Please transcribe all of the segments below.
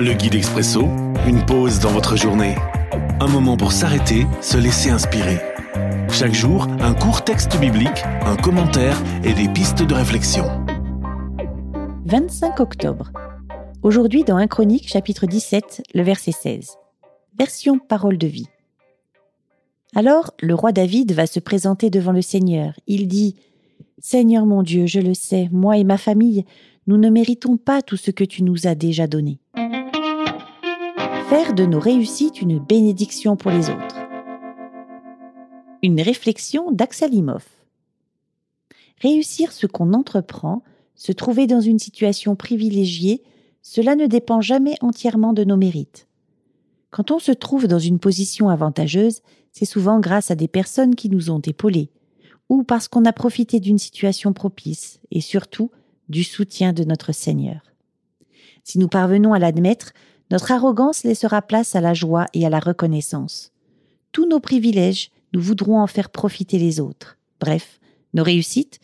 Le guide expresso, une pause dans votre journée. Un moment pour s'arrêter, se laisser inspirer. Chaque jour, un court texte biblique, un commentaire et des pistes de réflexion. 25 octobre. Aujourd'hui dans 1 Chronique chapitre 17, le verset 16. Version parole de vie. Alors le roi David va se présenter devant le Seigneur. Il dit Seigneur mon Dieu, je le sais, moi et ma famille, nous ne méritons pas tout ce que tu nous as déjà donné. Faire de nos réussites une bénédiction pour les autres. Une réflexion d'Axel Réussir ce qu'on entreprend, se trouver dans une situation privilégiée, cela ne dépend jamais entièrement de nos mérites. Quand on se trouve dans une position avantageuse, c'est souvent grâce à des personnes qui nous ont épaulés, ou parce qu'on a profité d'une situation propice, et surtout du soutien de notre Seigneur. Si nous parvenons à l'admettre, notre arrogance laissera place à la joie et à la reconnaissance. Tous nos privilèges, nous voudrons en faire profiter les autres. Bref, nos réussites,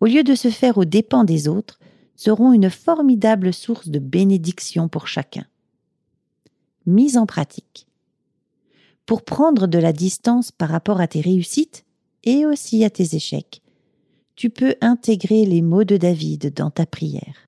au lieu de se faire aux dépens des autres, seront une formidable source de bénédiction pour chacun. Mise en pratique. Pour prendre de la distance par rapport à tes réussites et aussi à tes échecs, tu peux intégrer les mots de David dans ta prière.